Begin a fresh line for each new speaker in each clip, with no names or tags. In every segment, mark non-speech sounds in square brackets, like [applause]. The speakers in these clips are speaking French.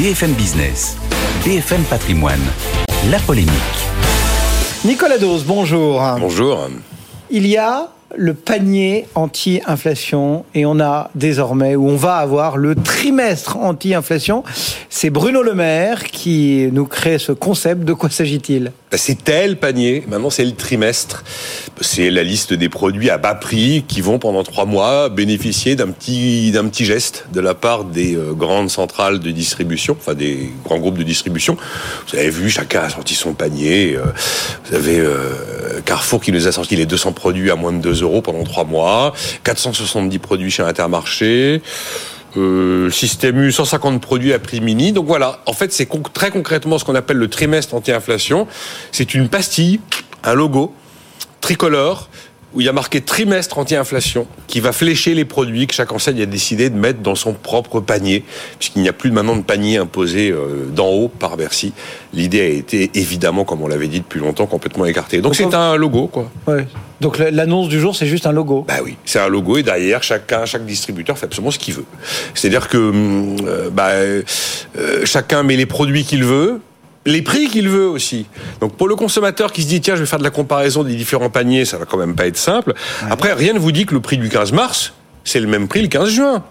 BFM Business, BFM Patrimoine, la polémique.
Nicolas Dose, bonjour.
Bonjour.
Il y a le panier anti-inflation et on a désormais, ou on va avoir le trimestre anti-inflation. C'est Bruno Le Maire qui nous crée ce concept. De quoi s'agit-il?
C'est tel panier, maintenant c'est le trimestre. C'est la liste des produits à bas prix qui vont pendant trois mois bénéficier d'un petit, d'un petit geste de la part des euh, grandes centrales de distribution, enfin des grands groupes de distribution. Vous avez vu, chacun a sorti son panier. Euh, vous avez euh, Carrefour qui nous a sorti les 200 produits à moins de 2 euros pendant trois mois, 470 produits chez Intermarché. Euh, Système U, 150 produits à prix mini. Donc voilà, en fait, c'est très concrètement ce qu'on appelle le trimestre anti-inflation. C'est une pastille, un logo tricolore où il y a marqué trimestre anti-inflation, qui va flécher les produits que chaque enseigne a décidé de mettre dans son propre panier, puisqu'il n'y a plus maintenant de panier imposé euh, d'en haut par Bercy. L'idée a été évidemment, comme on l'avait dit depuis longtemps, complètement écartée. Donc c'est un logo, quoi.
Ouais. Donc l'annonce du jour, c'est juste un logo.
Bah oui, c'est un logo et derrière chacun, chaque distributeur fait absolument ce qu'il veut. C'est-à-dire que hum, euh, bah, euh, chacun met les produits qu'il veut, les prix qu'il veut aussi. Donc pour le consommateur qui se dit tiens je vais faire de la comparaison des différents paniers, ça va quand même pas être simple. Après rien ne vous dit que le prix du 15 mars c'est le même prix le 15 juin.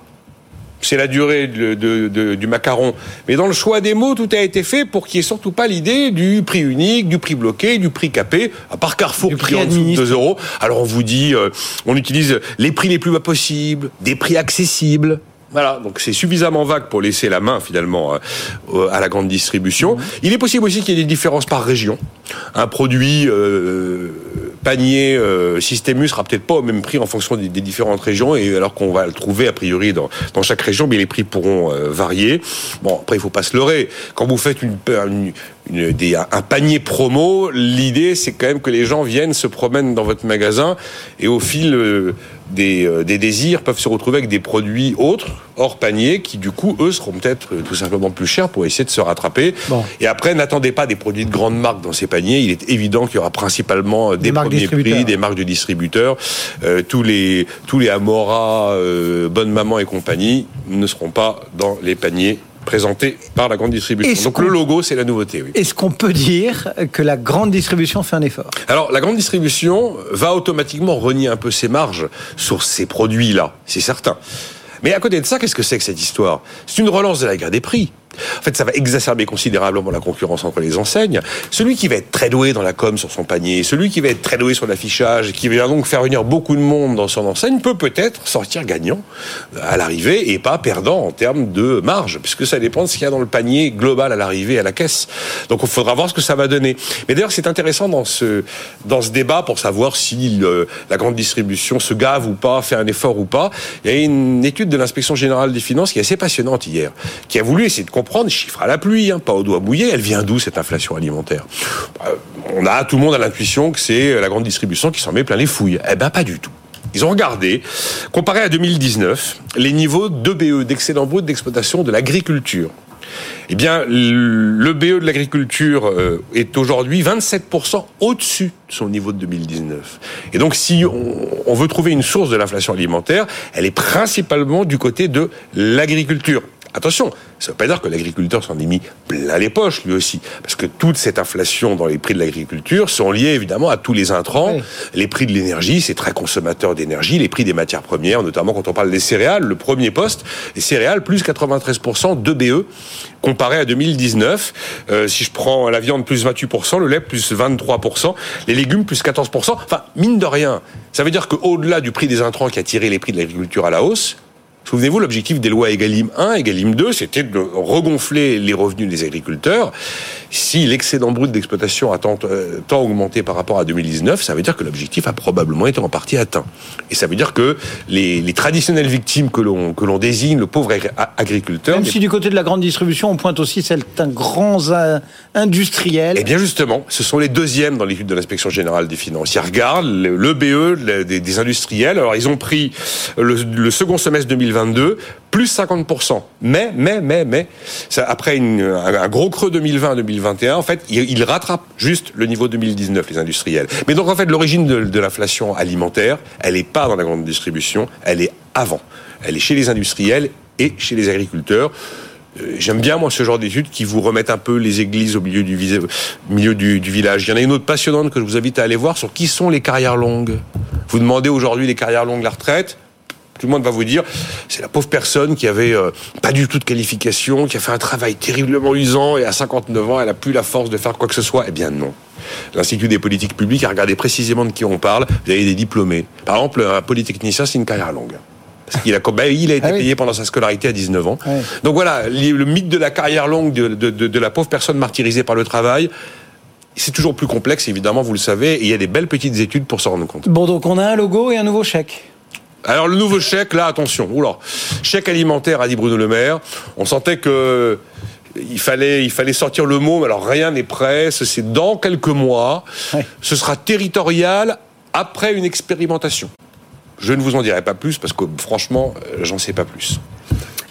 C'est la durée du macaron. Mais dans le choix des mots, tout a été fait pour qu'il n'y ait surtout pas l'idée du prix unique, du prix bloqué, du prix capé, à part Carrefour qui en dessous de 2 euros. Alors on vous dit, euh, on utilise les prix les plus bas possibles, des prix accessibles. Voilà, donc c'est suffisamment vague pour laisser la main finalement euh, à la grande distribution. Mhm. Il est possible aussi qu'il y ait des différences par région. Un produit euh, panier euh, Système sera peut-être pas au même prix en fonction des, différentes régions, et alors qu'on va le trouver a priori dans, dans chaque région, mais les prix pourront euh, varier. Bon, après il faut pas se leurrer. Quand vous faites une, une, une des, un panier promo, l'idée c'est quand même que les gens viennent se promènent dans votre magasin et au fil euh, des, euh, des, désirs peuvent se retrouver avec des produits autres hors panier qui du coup eux seront peut-être tout simplement plus chers pour essayer de se rattraper. Et après n'attendez pas des produits de grandes marques dans ces paniers. Il est évident qu'il y aura principalement des, des premiers prix, des marques de distributeurs. Euh, tous les tous les Amora, Bonne Maman et compagnie ne seront pas dans les paniers présenté par la grande distribution. Donc le logo, c'est la nouveauté. Oui.
Est-ce qu'on peut dire que la grande distribution fait un effort?
Alors la grande distribution va automatiquement renier un peu ses marges sur ces produits-là, c'est certain. Mais à côté de ça, qu'est-ce que c'est que cette histoire? C'est une relance de la guerre des prix. En fait, ça va exacerber considérablement la concurrence entre les enseignes. Celui qui va être très doué dans la com sur son panier, celui qui va être très doué sur l'affichage, qui va donc faire venir beaucoup de monde dans son enseigne, peut peut-être sortir gagnant à l'arrivée et pas perdant en termes de marge, puisque ça dépend de ce qu'il y a dans le panier global à l'arrivée à la caisse. Donc, il faudra voir ce que ça va donner. Mais d'ailleurs, c'est intéressant dans ce dans ce débat pour savoir si la grande distribution se gave ou pas, fait un effort ou pas. Il y a une étude de l'inspection générale des finances qui est assez passionnante hier, qui a voulu essayer de comprendre, chiffres à la pluie, hein, pas au doigt mouillé, elle vient d'où cette inflation alimentaire? Euh, On a, tout le monde a l'intuition que c'est la grande distribution qui s'en met plein les fouilles. Eh ben pas du tout. Ils ont regardé, comparé à 2019, les niveaux d'EBE, d'excédent brut d'exploitation de l'agriculture. Eh bien, le BE de l'agriculture euh, est aujourd'hui 27% au-dessus de son niveau de 2019. Et donc, si on veut trouver une source de l'inflation alimentaire, elle est principalement du côté de l'agriculture. Attention, ça ne veut pas dire que l'agriculteur s'en est mis plein les poches, lui aussi. Parce que toute cette inflation dans les prix de l'agriculture sont liées évidemment à tous les intrants. Les prix de l'énergie, c'est très consommateur d'énergie. Les prix des matières premières, notamment quand on parle des céréales, le premier poste, les céréales, plus 93% de BE, comparé à 2019. Euh, si je prends la viande, plus 28%, le lait, plus 23%, les légumes, plus 14%. Enfin, mine de rien, ça veut dire qu'au-delà du prix des intrants qui a tiré les prix de l'agriculture à la hausse, Souvenez-vous, l'objectif des lois Egalim 1, Egalim 2, c'était de regonfler les revenus des agriculteurs. Si l'excédent brut d'exploitation a tant, euh, tant, augmenté par rapport à 2019, ça veut dire que l'objectif a probablement été en partie atteint. Et ça veut dire que les, les traditionnelles victimes que l'on que l'on désigne, le pauvre agriculteur...
Même si du côté de la grande distribution, on pointe aussi certains grands industriels...
Eh bien justement, ce sont les deuxièmes dans l'étude de l'inspection générale des finances. Ils regardent le, BE des, des, industriels. Alors ils ont pris le, le second semestre 2020 plus 50%. Mais, mais, mais, mais, ça, après un, gros creux 2020-2021, en fait, il, rattrape juste le niveau 2019, les industriels. Mais donc, en fait, l'origine de, de l'inflation alimentaire, elle n'est pas dans la grande distribution, elle est avant. Elle est chez les industriels et chez les agriculteurs. Euh, j'aime bien, moi, ce genre d'études qui vous remettent un peu les églises au milieu du, milieu du, du, village. Il y en a une autre passionnante que je vous invite à aller voir sur qui sont les carrières longues. Vous demandez aujourd'hui les carrières longues, la retraite. Tout le monde va vous dire, c'est la pauvre personne qui avait euh, pas du tout de qualification, qui a fait un travail terriblement usant et à 59 ans, elle a plus la force de faire quoi que ce soit. Eh bien non. L'Institut des politiques publiques a regardé précisément de qui on parle. Vous avez des diplômés. Par exemple, un polytechnicien, c'est une carrière longue. Parce qu'il a, [laughs] ben, il a été ah payé pendant sa scolarité à 19 ans. Donc voilà, le mythe de la carrière longue de, de, de, de la pauvre personne martyrisée par le travail, c'est toujours plus complexe, évidemment, vous le savez, et il y a des belles petites études pour s'en rendre compte.
Bon, donc on a un logo et un nouveau chèque.
Alors le nouveau chèque, là, attention, oula, chèque alimentaire, a dit Bruno Le Maire. On sentait que il fallait, il fallait sortir le mot, mais alors rien n'est prêt, c'est dans quelques mois. Ce sera territorial après une expérimentation. Je ne vous en dirai pas plus parce que franchement, euh, j'en sais pas plus.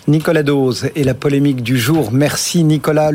Nicolas Dose et la polémique du jour. Merci Nicolas.